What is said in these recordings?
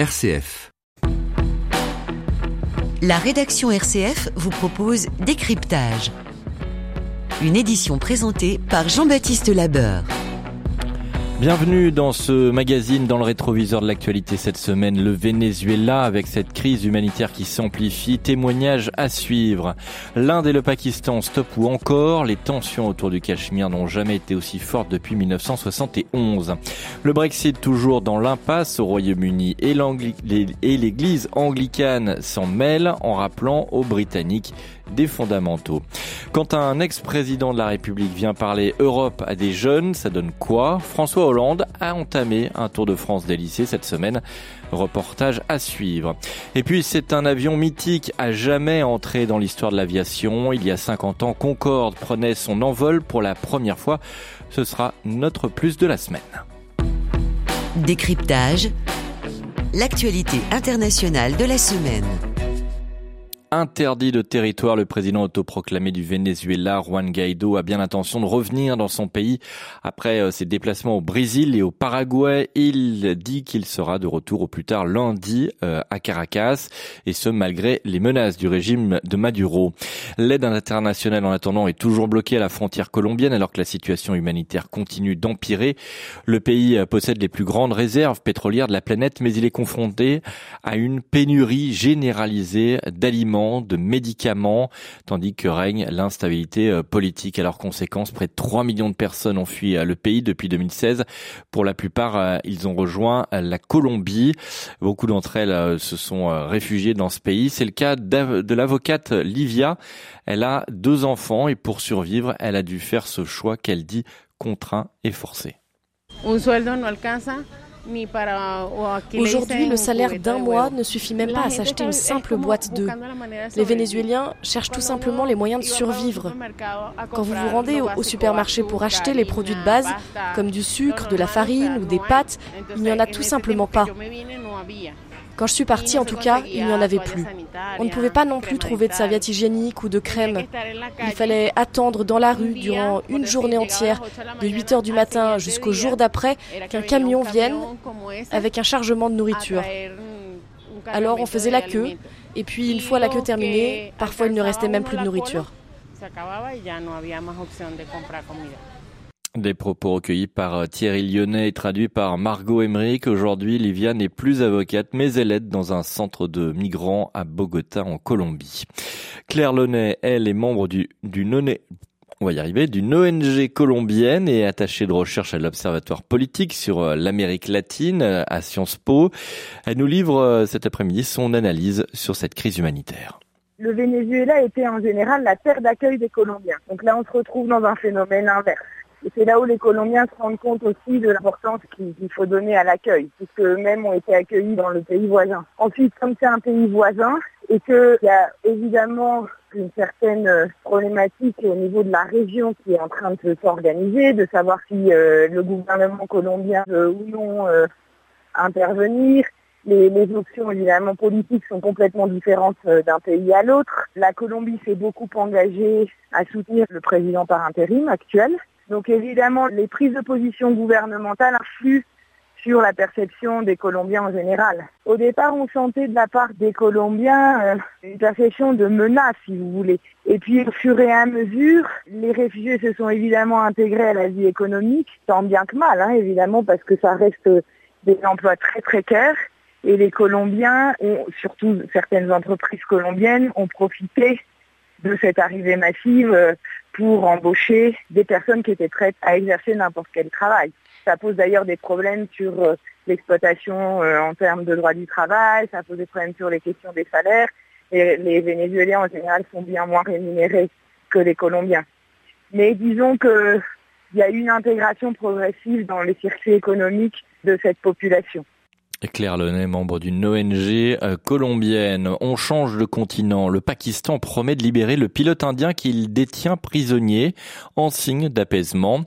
RCF. La rédaction RCF vous propose Décryptage. Une édition présentée par Jean-Baptiste Labeur. Bienvenue dans ce magazine dans le rétroviseur de l'actualité cette semaine, le Venezuela avec cette crise humanitaire qui s'amplifie, témoignage à suivre. L'Inde et le Pakistan stop ou encore, les tensions autour du Cachemire n'ont jamais été aussi fortes depuis 1971. Le Brexit toujours dans l'impasse au Royaume-Uni et l'église anglicane s'en mêle en rappelant aux Britanniques des fondamentaux. Quand un ex-président de la République vient parler Europe à des jeunes, ça donne quoi? François Hollande a entamé un tour de France des lycées cette semaine. Reportage à suivre. Et puis c'est un avion mythique à jamais entré dans l'histoire de l'aviation. Il y a 50 ans, Concorde prenait son envol pour la première fois. Ce sera notre plus de la semaine. Décryptage. L'actualité internationale de la semaine interdit de territoire, le président autoproclamé du Venezuela, Juan Guaido, a bien l'intention de revenir dans son pays après euh, ses déplacements au Brésil et au Paraguay. Il dit qu'il sera de retour au plus tard lundi euh, à Caracas, et ce malgré les menaces du régime de Maduro. L'aide internationale en attendant est toujours bloquée à la frontière colombienne alors que la situation humanitaire continue d'empirer. Le pays euh, possède les plus grandes réserves pétrolières de la planète, mais il est confronté à une pénurie généralisée d'aliments de médicaments, tandis que règne l'instabilité euh, politique. Alors conséquence, près de 3 millions de personnes ont fui euh, le pays depuis 2016. Pour la plupart, euh, ils ont rejoint la Colombie. Beaucoup d'entre elles se sont réfugiées dans ce pays. C'est le cas de l'avocate Livia. Elle a deux enfants et pour survivre, elle a dû faire ce choix qu'elle dit contraint et forcé. Aujourd'hui, le salaire d'un mois ne suffit même pas à s'acheter une simple boîte d'œufs. Les Vénézuéliens cherchent tout simplement les moyens de survivre. Quand vous vous rendez au supermarché pour acheter les produits de base, comme du sucre, de la farine ou des pâtes, il n'y en a tout simplement pas. Quand je suis partie, en tout cas, il n'y en avait plus. On ne pouvait pas non plus trouver de serviettes hygiéniques ou de crème. Il fallait attendre dans la rue durant une journée entière, de 8 heures du matin jusqu'au jour d'après, qu'un camion vienne avec un chargement de nourriture. Alors on faisait la queue, et puis une fois la queue terminée, parfois il ne restait même plus de nourriture. Des propos recueillis par euh, Thierry Lyonnais et traduits par Margot Emmerich. Aujourd'hui, Livia n'est plus avocate, mais elle aide dans un centre de migrants à Bogota, en Colombie. Claire Launay, elle, est membre du, du on va y arriver, d'une ONG colombienne et attachée de recherche à l'Observatoire politique sur euh, l'Amérique latine euh, à Sciences Po. Elle nous livre cet après-midi son analyse sur cette crise humanitaire le Venezuela était en général la terre d'accueil des Colombiens. Donc là, on se retrouve dans un phénomène inverse. Et c'est là où les Colombiens se rendent compte aussi de l'importance qu'il faut donner à l'accueil, puisque eux-mêmes ont été accueillis dans le pays voisin. Ensuite, comme c'est un pays voisin, et qu'il y a évidemment une certaine euh, problématique au niveau de la région qui est en train de s'organiser, de savoir si euh, le gouvernement colombien veut ou non euh, intervenir. Les, les, options évidemment politiques sont complètement différentes d'un pays à l'autre. La Colombie s'est beaucoup engagée à soutenir le président par intérim actuel, donc évidemment, les prises de position gouvernementales influent sur la perception des Colombiens en général. Au départ, on sentait de la part des Colombiens euh, une perception de menace, si vous voulez. Et puis, au fur et à mesure, les réfugiés se sont évidemment intégrés à la vie économique, tant bien que mal, hein, évidemment, parce que ça reste des emplois très précaires. Et les Colombiens, surtout certaines entreprises colombiennes, ont profité de cette arrivée massive euh, pour embaucher des personnes qui étaient prêtes à exercer n'importe quel travail. Ça pose d'ailleurs des problèmes sur euh, l'exploitation euh, en termes de droit du travail, ça pose des problèmes sur les questions des salaires, et les Vénézuéliens en général sont bien moins rémunérés que les Colombiens. Mais disons qu'il y a une intégration progressive dans les circuits économiques de cette population. Claire Lenay, membre d'une ONG euh, colombienne. On change de continent. Le Pakistan promet de libérer le pilote indien qu'il détient prisonnier en signe d'apaisement.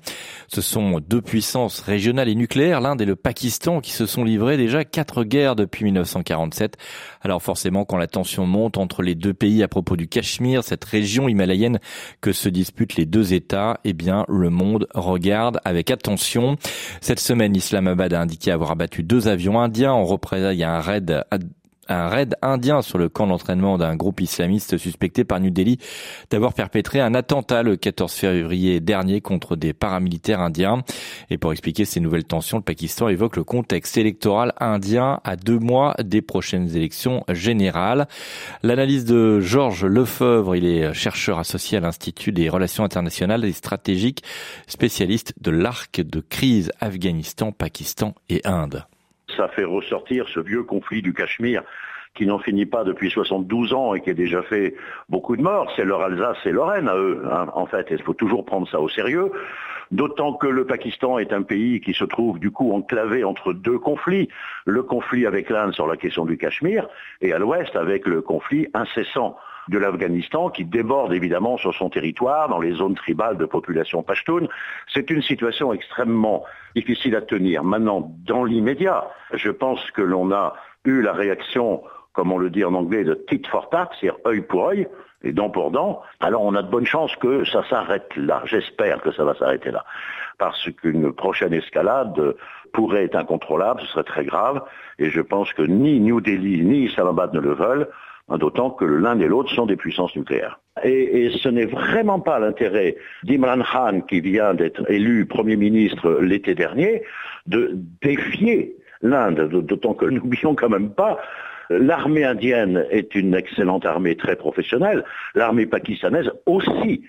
Ce sont deux puissances régionales et nucléaires, l'Inde et le Pakistan, qui se sont livrés déjà quatre guerres depuis 1947. Alors forcément, quand la tension monte entre les deux pays à propos du Cachemire, cette région himalayenne que se disputent les deux États, eh bien, le monde regarde avec attention. Cette semaine, Islamabad a indiqué avoir abattu deux avions indiens indien en représailles à un raid un raid indien sur le camp d'entraînement d'un groupe islamiste suspecté par New Delhi d'avoir perpétré un attentat le 14 février dernier contre des paramilitaires indiens. Et pour expliquer ces nouvelles tensions, le Pakistan évoque le contexte électoral indien à deux mois des prochaines élections générales. L'analyse de Georges Lefebvre, il est chercheur associé à l'Institut des relations internationales et stratégiques, spécialiste de l'arc de crise Afghanistan, Pakistan et Inde ça fait ressortir ce vieux conflit du Cachemire qui n'en finit pas depuis 72 ans et qui a déjà fait beaucoup de morts. C'est leur Alsace et Lorraine à eux, hein, en fait. il faut toujours prendre ça au sérieux. D'autant que le Pakistan est un pays qui se trouve du coup enclavé entre deux conflits. Le conflit avec l'Inde sur la question du Cachemire et à l'ouest avec le conflit incessant de l'Afghanistan qui déborde évidemment sur son territoire, dans les zones tribales de population pashtoun. C'est une situation extrêmement difficile à tenir. Maintenant, dans l'immédiat, je pense que l'on a eu la réaction, comme on le dit en anglais, de tit for tat, c'est-à-dire œil pour œil et dent pour dent. Alors on a de bonnes chances que ça s'arrête là. J'espère que ça va s'arrêter là. Parce qu'une prochaine escalade pourrait être incontrôlable, ce serait très grave. Et je pense que ni New Delhi ni Islamabad ne le veulent. Hein, d'autant que l'un et l'autre sont des puissances nucléaires. Et, ce n'est vraiment pas l'intérêt d'Imran Khan, qui vient d'être élu Premier ministre l'été dernier, de défier l'Inde, d'autant que n'oublions quand même pas L'armée indienne est une excellente armée très professionnelle, l'armée pakistanaise aussi.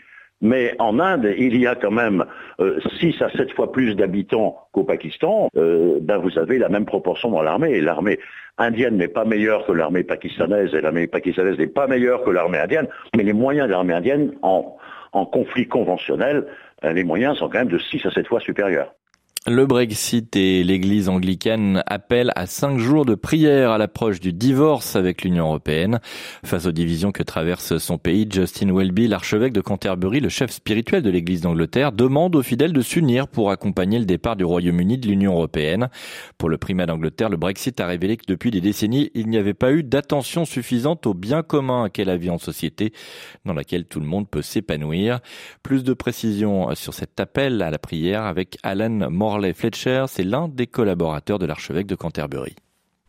Mais en Inde, il y a quand même 6 euh, à 7 fois plus d'habitants qu'au Pakistan. Euh, ben vous avez la même proportion dans l'armée. L'armée indienne n'est pas meilleure que l'armée pakistanaise et l'armée pakistanaise n'est pas meilleure que l'armée indienne. Mais les moyens de l'armée indienne en, en conflit conventionnel, euh, les moyens sont quand même de 6 à 7 fois supérieurs. Le Brexit et l'Église anglicane appellent à cinq jours de prière à l'approche du divorce avec l'Union européenne. Face aux divisions que traverse son pays, Justin Welby, l'archevêque de Canterbury, le chef spirituel de l'Église d'Angleterre, demande aux fidèles de s'unir pour accompagner le départ du Royaume-Uni de l'Union européenne. Pour le primat d'Angleterre, le Brexit a révélé que depuis des décennies, il n'y avait pas eu d'attention suffisante au bien commun qu'est la vie en société, dans laquelle tout le monde peut s'épanouir. Plus de précisions sur cet appel à la prière avec Alan Moore Morley Fletcher, c'est l'un des collaborateurs de l'archevêque de Canterbury.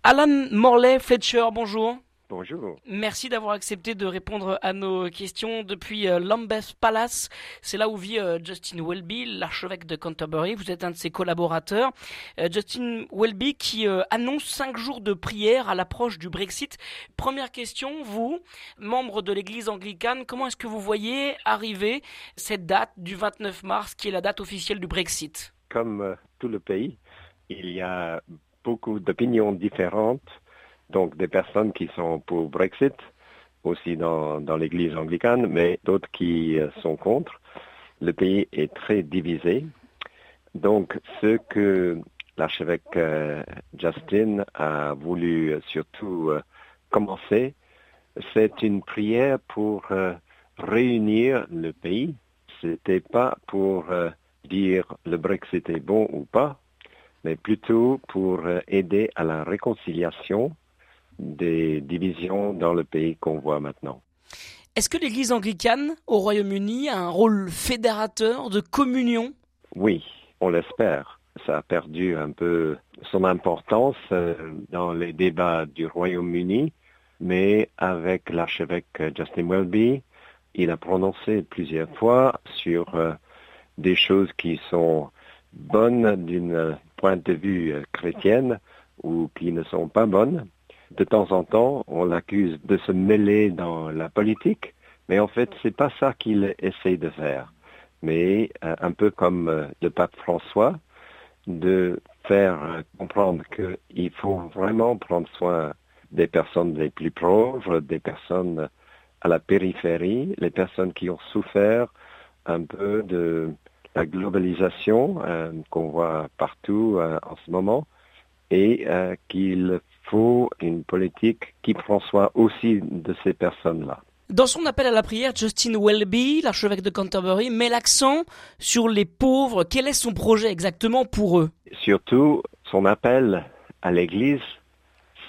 Alan Morley Fletcher, bonjour. Bonjour. Merci d'avoir accepté de répondre à nos questions depuis euh, Lambeth Palace. C'est là où vit euh, Justin Welby, l'archevêque de Canterbury. Vous êtes un de ses collaborateurs. Euh, Justin Welby qui annonce cinq jours de prière à l'approche du Brexit. Première question, vous, membre de l'église anglicane, comment est-ce que vous voyez arriver cette date du 29 mars qui est la date officielle du Brexit? Comme euh, tout le pays, il y a beaucoup d'opinions différentes, donc des personnes qui sont pour Brexit, aussi dans, l'Église anglicane, mais d'autres qui euh, sont contre. Le pays est très divisé. Donc ce que l'archevêque euh, Justin a voulu surtout commencer, c'est une prière pour réunir le pays. C'était pas pour dire le Brexit est bon ou pas, mais plutôt pour euh, aider à la réconciliation des divisions dans le pays qu'on voit maintenant. Est-ce que l'Église anglicane au Royaume-Uni a un rôle fédérateur de communion? Oui, on l'espère. Ça a perdu un peu son importance euh, dans les débats du Royaume-Uni, mais avec l'archevêque Justin Welby, il a prononcé plusieurs fois sur euh, des choses qui sont bonnes d'une point de vue euh, chrétienne ou qui ne sont pas bonnes. De temps en temps, on l'accuse de se mêler dans la politique, mais en fait, c'est pas ça qu'il essaie de faire. Mais euh, un peu comme euh, le pape François, de faire comprendre qu'il faut vraiment prendre soin des personnes les plus pauvres, des personnes à la périphérie, les personnes qui ont souffert un peu de la globalisation euh, qu'on voit partout euh, en ce moment et euh, qu'il faut une politique qui prend soin aussi de ces personnes-là. Dans son appel à la prière, Justin Welby, l'archevêque de Canterbury, met l'accent sur les pauvres. Quel est son projet exactement pour eux? Surtout, son appel à l'Église,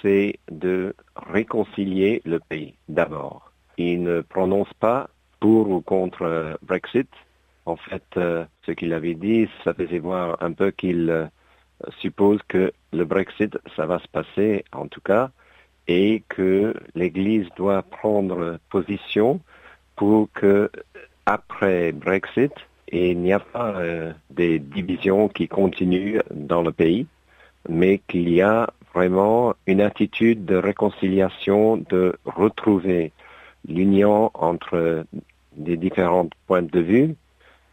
c'est de réconcilier le pays d'abord. Il ne prononce pas pour ou contre Brexit, en fait, euh, ce qu'il avait dit, ça faisait voir un peu qu'il euh, suppose que le Brexit, ça va se passer en tout cas, et que l'Église doit prendre position pour que après Brexit, il n'y a pas euh, des divisions qui continuent dans le pays, mais qu'il y a vraiment une attitude de réconciliation, de retrouver l'union entre les différents points de vue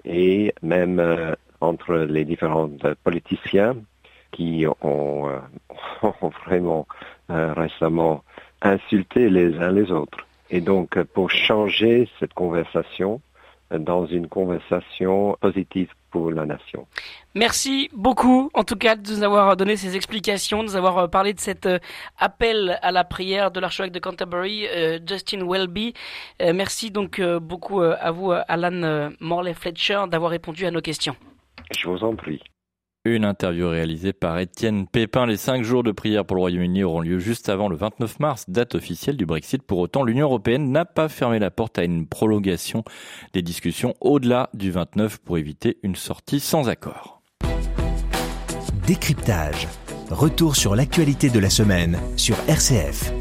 et même euh, entre les différents politiciens qui ont, euh, vraiment euh, récemment insulté les uns les autres. Et donc, pour changer cette conversation dans une conversation positive pour la nation. Merci beaucoup, en tout cas, de nous avoir donné ces explications, de nous avoir parlé de cet appel à la prière de l'archevêque de Canterbury, Justin Welby. merci donc beaucoup à vous, Alan Morley-Fletcher, d'avoir répondu à nos questions. Je vous en prie. Une interview réalisée par Étienne Pépin. Les cinq jours de prière pour le Royaume-Uni auront lieu juste avant le 29 mars, date officielle du Brexit. Pour autant, l'Union européenne n'a pas fermé la porte à une prolongation des discussions au-delà du 29 pour éviter une sortie sans accord. Décryptage. Retour sur l'actualité de la semaine sur RCF.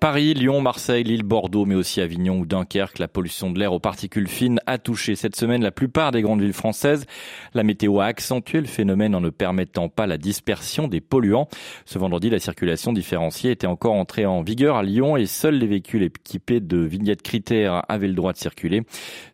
Paris, Lyon, Marseille, Lille, Bordeaux, mais aussi Avignon ou Dunkerque, la pollution de l'air aux particules fines a touché cette semaine la plupart des grandes villes françaises. La météo a accentué le phénomène en ne permettant pas la dispersion des polluants. Ce vendredi, la circulation différenciée était encore entrée en vigueur à Lyon et seuls les véhicules équipés de vignettes critères avaient le droit de circuler.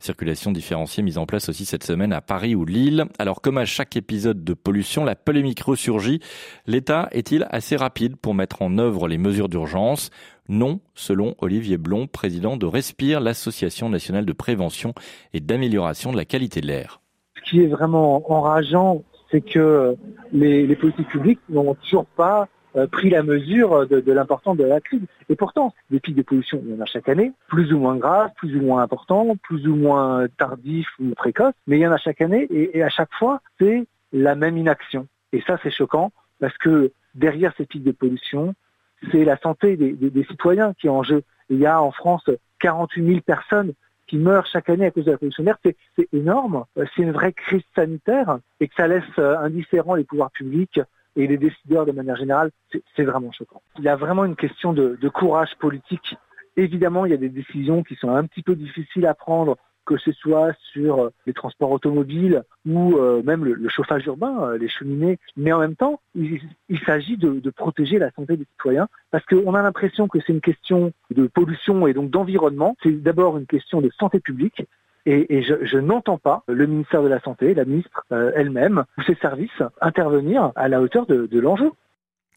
Circulation différenciée mise en place aussi cette semaine à Paris ou Lille. Alors comme à chaque épisode de pollution, la polémique ressurgit. L'État est-il assez rapide pour mettre en œuvre les mesures d'urgence? Non, selon Olivier Blond, président de Respire, l'association nationale de prévention et d'amélioration de la qualité de l'air. Ce qui est vraiment enrageant, c'est que les, politiques publiques n'ont toujours pas euh, pris la mesure de, l'importance de la crise. Et pourtant, des pics de pollution, il y en a chaque année, plus ou moins graves, plus ou moins importants, plus ou moins tardifs ou précoces, mais il y en a chaque année et à chaque fois, c'est la même inaction. Et ça, c'est choquant parce que derrière ces pics de pollution, c'est la santé des, citoyens qui est en jeu. Il y a en France 48 000 personnes qui meurent chaque année à cause de la pollution d'air, c'est énorme. C'est une vraie crise sanitaire et que ça laisse euh, indifférents les pouvoirs publics et les décideurs de manière générale, c'est vraiment choquant. Il y a vraiment une question de courage politique. Évidemment, il y a des décisions qui sont un petit peu difficiles à prendre que ce soit sur euh, les transports automobiles ou euh, même le, chauffage urbain, euh, les cheminées. Mais en même temps, il, s'agit de, protéger la santé des citoyens parce qu'on a l'impression que c'est une question de pollution et donc d'environnement. C'est d'abord une question de santé publique. Et, je, n'entends pas le ministère de la Santé, la ministre elle-même ou ses services intervenir à la hauteur de l'enjeu.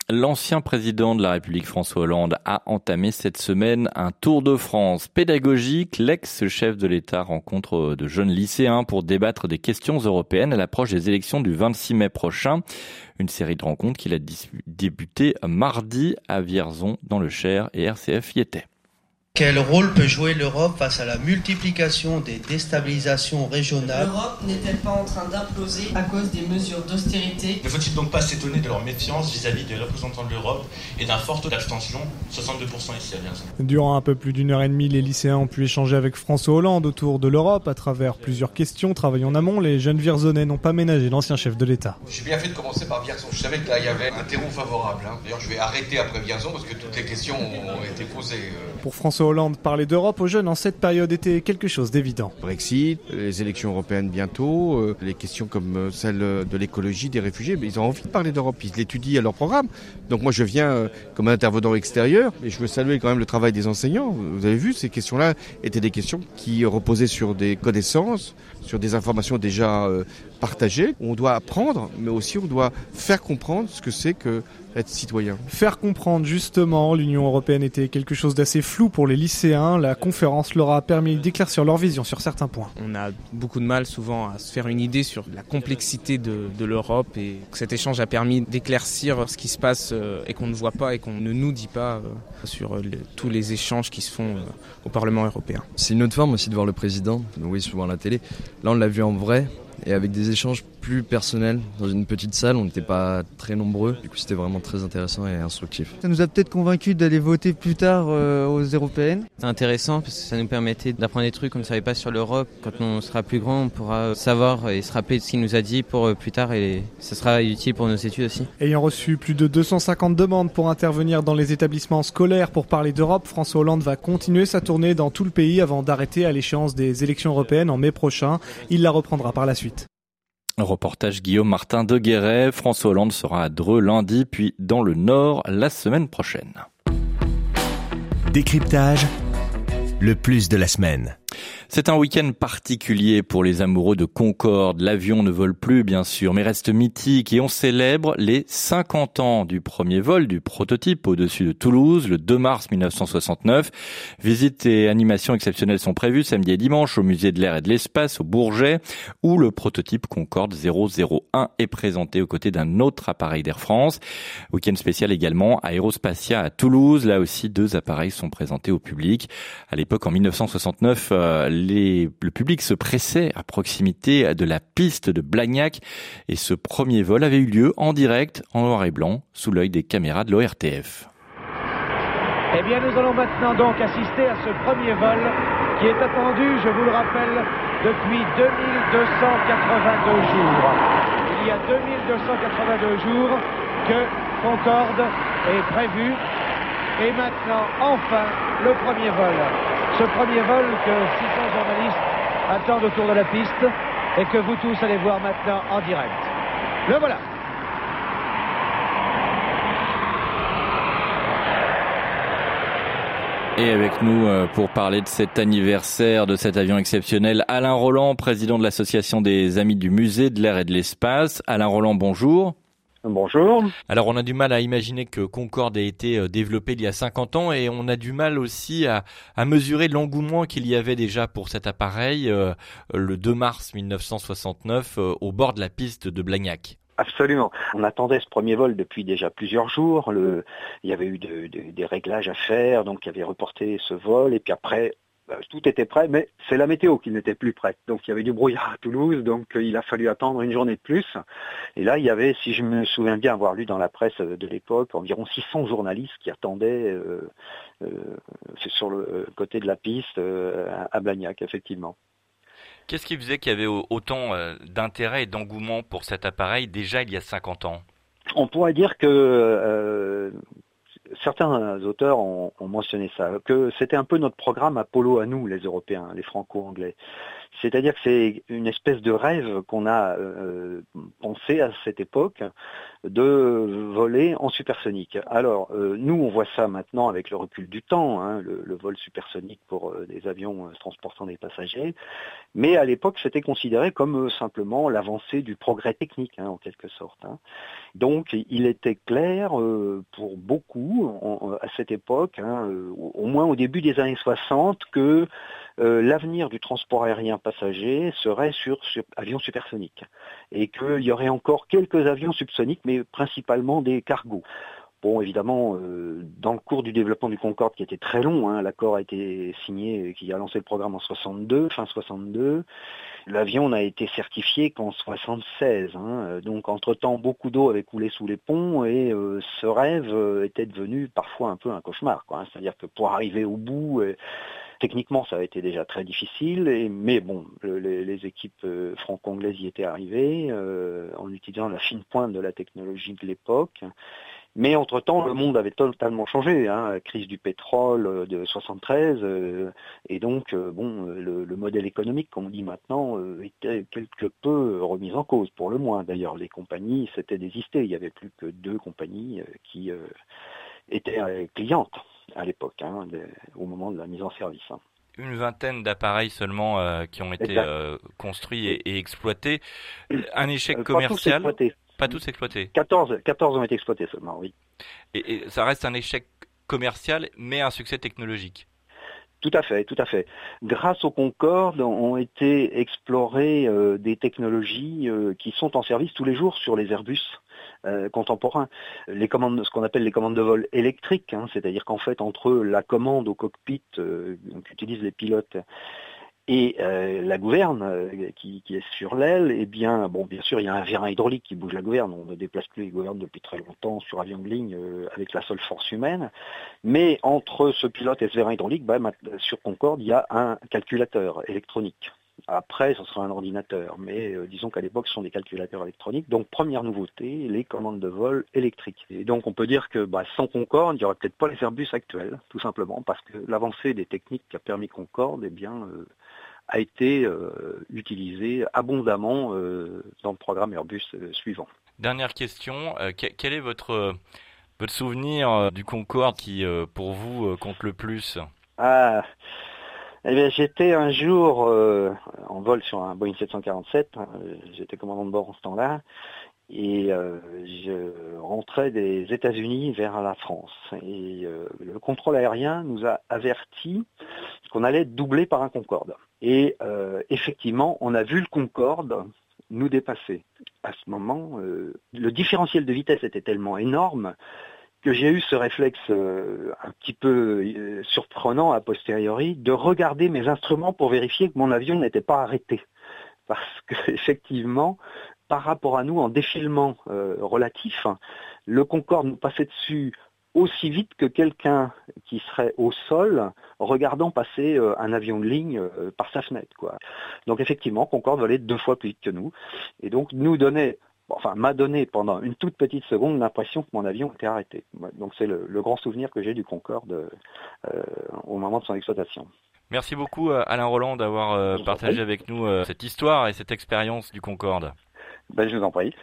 L'ancien président de la République François Hollande a entamé cette semaine un tour de France pédagogique. L'ex-chef de l'État rencontre de jeunes lycéens pour débattre des questions européennes à l'approche des élections du 26 mai prochain. Une série de rencontres qu'il a débuté mardi à Vierzon dans le Cher et RCF y était. Quel rôle peut jouer l'Europe face à la multiplication des déstabilisations régionales L'Europe n'est-elle pas en train d'imploser à cause des mesures d'austérité Ne faut-il donc pas s'étonner de leur méfiance vis-à-vis des représentants de l'Europe et d'un fort taux d'abstention, 62% ici à Vierzon Durant un peu plus d'une heure et demie, les lycéens ont pu échanger avec François Hollande autour de l'Europe à travers plusieurs questions. Travaillant en amont, les jeunes Vierzonais n'ont pas ménagé l'ancien chef de l'État. J'ai bien fait de commencer par Vierzon. Je savais qu'il y avait un terreau favorable. Hein. D'ailleurs, je vais arrêter après Vierzon parce que toutes les questions ont été posées. Euh. Pour François Hollande, parler d'Europe aux jeunes en cette période était quelque chose d'évident. Brexit, les élections européennes bientôt, euh, les questions comme euh, celle de l'écologie, des réfugiés, ils ont envie de parler d'Europe, ils l'étudient à leur programme. Donc moi je viens euh, comme intervenant extérieur et je veux saluer quand même le travail des enseignants. Vous avez vu, ces questions-là étaient des questions qui reposaient sur des connaissances, sur des informations déjà partagées. On doit apprendre, mais aussi on doit faire comprendre ce que c'est que être citoyen. Faire comprendre justement, l'Union européenne était quelque chose d'assez flou pour les lycéens. La conférence leur a permis d'éclaircir leur vision sur certains points. On a beaucoup de mal souvent à se faire une idée sur la complexité de, l'Europe et cet échange a permis d'éclaircir ce qui se passe euh, et qu'on ne voit pas et qu'on ne nous dit pas euh, sur euh, tous les échanges qui se font au Parlement européen. C'est une autre forme aussi de voir le président, oui souvent à la télé. Là on l'a vu en vrai et avec des échanges plus personnel dans une petite salle. On n'était pas très nombreux. Du coup, c'était vraiment très intéressant et instructif. Ça nous a peut-être convaincu d'aller voter plus tard euh, aux européennes. C'est intéressant parce que ça nous permettait d'apprendre des trucs qu'on ne savait pas sur l'Europe. Quand on sera plus grand, on pourra savoir et se rappeler de ce qu'il nous a dit pour euh, plus tard et ça sera utile pour nos études aussi. Ayant reçu plus de 250 demandes pour intervenir dans les établissements scolaires pour parler d'Europe, François Hollande va continuer sa tournée dans tout le pays avant d'arrêter à l'échéance des élections européennes en mai prochain. Il la reprendra par la suite. Reportage Guillaume Martin de Guéret. François Hollande sera à Dreux lundi, puis dans le Nord la semaine prochaine. Décryptage, le plus de la semaine. C'est un week-end particulier pour les amoureux de Concorde. L'avion ne vole plus, bien sûr, mais reste mythique et on célèbre les 50 ans du premier vol du prototype au-dessus de Toulouse, le 2 mars 1969. Visites et animations exceptionnelles sont prévues samedi et dimanche au musée de l'air et de l'espace au Bourget, où le prototype Concorde 001 est présenté aux côtés d'un autre appareil d'Air France. Week-end spécial également à Aérospatiale à Toulouse. Là aussi, deux appareils sont présentés au public. À l'époque, en 1969, le public se pressait à proximité de la piste de Blagnac et ce premier vol avait eu lieu en direct, en noir et blanc, sous l'œil des caméras de l'ORTF. Eh bien, nous allons maintenant donc assister à ce premier vol qui est attendu, je vous le rappelle, depuis 2282 jours. Il y a 2282 jours que Concorde est prévu et maintenant, enfin, le premier vol. Ce premier vol que 600 journalistes attendent autour de la piste et que vous tous allez voir maintenant en direct. Le voilà. Et avec nous euh, pour parler de cet anniversaire de cet avion exceptionnel, Alain Roland, président de l'association des Amis du Musée de l'air et de l'espace. Alain Roland, bonjour. Bonjour. Alors on a du mal à imaginer que Concorde ait été euh, développé il y a 50 ans et on a du mal aussi à, mesurer l'engouement qu'il y avait déjà pour cet appareil euh, le 2 mars 1969 euh, au bord de la piste de Blagnac. Absolument. On attendait ce premier vol depuis déjà plusieurs jours. Il y avait eu des réglages à faire, donc il y avait reporté ce vol. Et puis après, tout était prêt, mais c'est la météo qui n'était plus prête. Donc il y avait du brouillard à Toulouse, donc euh, il a fallu attendre une journée de plus. Et là, il y avait, si je me souviens bien avoir lu dans la presse de l'époque, environ 600 journalistes qui attendaient euh, euh, sur le côté de la piste à Blagnac, effectivement. Qu'est-ce qui faisait qu'il y avait autant d'intérêt et d'engouement pour cet appareil déjà il y a 50 ans? On pourrait dire que certains auteurs ont, mentionné ça, que c'était un peu notre programme Apollo à nous, les Européens, les Franco-Anglais. C'est-à-dire que c'est une espèce de rêve qu'on a euh, pensé à cette époque de voler en supersonique. Alors, euh, nous, on voit ça maintenant avec le recul du temps, hein, le, vol supersonique pour euh, des avions transportant des passagers, mais à l'époque, c'était considéré comme simplement l'avancée du progrès technique, hein, en quelque sorte. Hein. Donc, il était clair pour beaucoup à cette époque, au moins au début des années 60, que euh, l'avenir du transport aérien passager serait sur, avions supersoniques et qu'il y aurait encore quelques avions subsoniques, mais principalement des cargos. Bon, évidemment, euh, dans le cours du développement du Concorde, qui était très long, hein, l'accord a été signé, qui a lancé le programme en 62, fin 62. L'avion n'a été certifié qu'en 76. Hein. donc, entre-temps, beaucoup d'eau avait coulé sous les ponts et euh, ce rêve était devenu parfois un peu un cauchemar. Hein. C'est-à-dire que pour arriver au bout, Techniquement, ça a été déjà très difficile, mais bon, les, équipes euh, franco-anglaises y étaient arrivées euh, en utilisant la fine pointe de la technologie de l'époque. Mais entre-temps, le monde avait totalement changé. Hein, la crise du pétrole euh, de 73, et donc, bon, le, modèle économique, comme on dit maintenant, était quelque peu remis en cause, pour le moins. D'ailleurs, les compagnies s'étaient désistées. Il n'y avait plus que deux compagnies qui étaient clientes à l'époque, hein, au moment de la mise en service. Hein. Une vingtaine d'appareils seulement euh, qui ont été euh, construits et, exploités. Un échec commercial. Pas tous exploités. Pas tous exploités. 14, 14 ont été exploités seulement, oui. Et, ça reste un échec commercial, mais un succès technologique. Tout à fait, tout à fait. Grâce au Concorde, ont été explorées euh, des technologies qui sont en service tous les jours sur les Airbus euh, contemporains. Les commandes, ce qu'on appelle les commandes de vol électriques, hein, c'est-à-dire qu'en fait entre la commande au cockpit euh, qu'utilisent les pilotes Et euh, la gouverne euh, qui, est sur l'aile, eh bien, bon, bien sûr, il y a un vérin hydraulique qui bouge la gouverne. On ne déplace plus les gouvernes depuis très longtemps sur avion de ligne euh, avec la seule force humaine. Mais entre ce pilote et ce vérin hydraulique, bah, sur Concorde, il y a un calculateur électronique. Après, ce sera un ordinateur, mais disons qu'à l'époque, ce sont des calculateurs électroniques. Donc, première nouveauté, les commandes de vol électriques. Et donc, on peut dire que bah, sans Concorde, il n'y aurait peut-être pas les Airbus actuels, tout simplement, parce que l'avancée des techniques qui a permis Concorde, eh bien, a été euh, utilisé abondamment euh, dans le programme Airbus euh, suivant. Dernière question, quel est votre, votre souvenir du Concorde qui, pour vous, compte le plus? Ah, eh J'étais un jour en vol sur un Boeing 747, hein, j'étais commandant de bord en ce temps-là, et je rentrais des États-Unis vers la France. Et le contrôle aérien nous a averti qu'on allait être doublé par un Concorde. Et euh, effectivement, on a vu le Concorde nous dépasser. À ce moment, euh, le différentiel de vitesse était tellement énorme que j'ai eu ce réflexe euh, un petit peu surprenant a posteriori de regarder mes instruments pour vérifier que mon avion n'était pas arrêté. Parce qu'effectivement, par rapport à nous, en défilement relatif, le Concorde nous passait dessus aussi vite que quelqu'un qui serait au sol regardant passer euh, un avion de ligne euh, par sa fenêtre. Donc effectivement, Concorde volait deux fois plus vite que nous, et donc nous donnait, enfin m'a donné pendant une toute petite seconde l'impression que mon avion était arrêté. Donc c'est le, grand souvenir que j'ai du Concorde euh, au moment de son exploitation. Merci beaucoup Alain Roland d'avoir partagé avec nous cette histoire et cette expérience du Concorde. Ben, je vous en prie.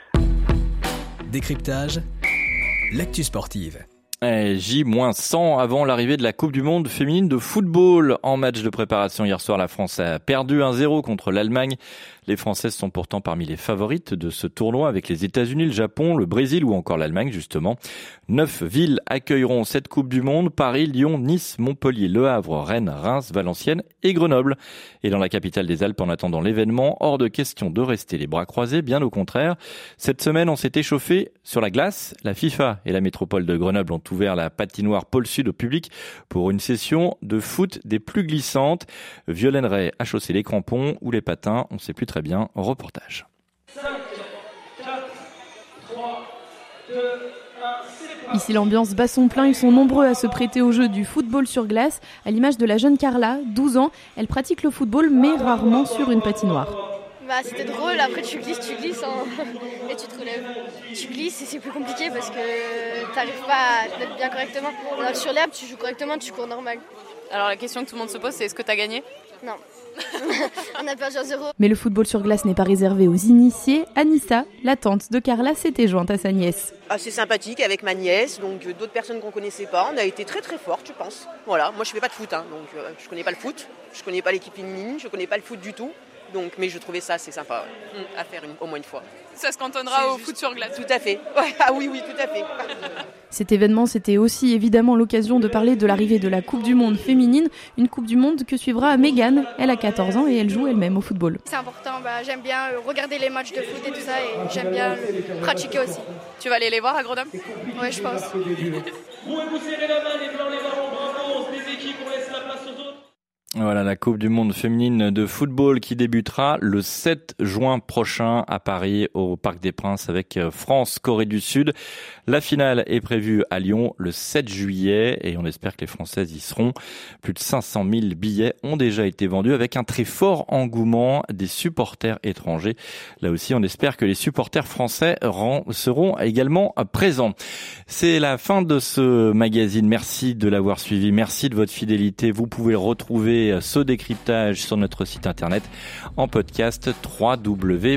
Décryptage, l'actu sportive. J-100 avant l'arrivée de la Coupe du Monde féminine de football. En match de préparation hier soir, la France a perdu 1-0 contre l'Allemagne. Les Françaises sont pourtant parmi les favorites de ce tournoi avec les États-Unis, le Japon, le Brésil ou encore l'Allemagne justement. Neuf villes accueilleront cette Coupe du Monde, Paris, Lyon, Nice, Montpellier, Le Havre, Rennes, Reims, Valenciennes et Grenoble. Et dans la capitale des Alpes en attendant l'événement, hors de question de rester les bras croisés, bien au contraire. Cette semaine, on s'est échauffé sur la glace. La FIFA et la métropole de Grenoble ont ouvert la patinoire Pôle Sud au public pour une session de foot des plus glissantes. Violaine Ray a chaussé les crampons ou les patins, on sait plus très bien. Reportage. Ici l'ambiance bat son plein, ils sont nombreux à se prêter au jeu du football sur glace, à l'image de la jeune Carla, 12 ans. Elle pratique le football mais rarement sur une patinoire. Bah, c'était drôle, après tu glisses, tu glisses hein. et tu te relèves. Tu glisses et c'est plus compliqué parce que tu n'arrives pas à te mettre bien correctement. Alors sur l'herbe, tu joues correctement, tu cours normal. Alors la question que tout le monde se pose, c'est est-ce que tu as gagné? Non. On a perdu à zéro. Mais le football sur glace n'est pas réservé aux initiés. Anissa, la tante de Carla, s'était jointe à sa nièce. Assez sympathique avec ma nièce, donc euh, d'autres personnes qu'on connaissait pas. On a été très très fortes, je pense. Voilà, moi je fais pas de foot, hein, donc euh, je connais pas le foot, je connais pas l'équipe féminine, je connais pas le foot du tout. Donc, mais je trouvais ça assez sympa mm, à faire au moins une fois. Ça se cantonnera au foot sur glace. Tout à fait. ah oui, oui, tout à fait. Cet événement, c'était aussi évidemment l'occasion de parler de l'arrivée de la Coupe du Monde féminine, une Coupe du Monde que suivra Megan. Elle a 14 ans et elle joue elle-même au football. C'est important, bah, j'aime bien euh, regarder les matchs de foot et tout ça et j'aime bien pratiquer aussi. Tu vas aller les voir à Grenoble? Oui, je pense. Voilà la Coupe du Monde féminine de football qui débutera le 7 juin prochain à Paris au Parc des Princes avec euh, France Corée du Sud. La finale est prévue à Lyon le 7 juillet et on espère que les Françaises y seront. Plus de 500 000 billets ont déjà été vendus avec un très fort engouement des supporters étrangers. Là aussi, on espère que les supporters français seront également présents. C'est la fin de ce magazine. Merci de l'avoir suivi. Merci de votre fidélité. Vous pouvez retrouver ce décryptage sur notre site internet en podcast www.rcf.fr.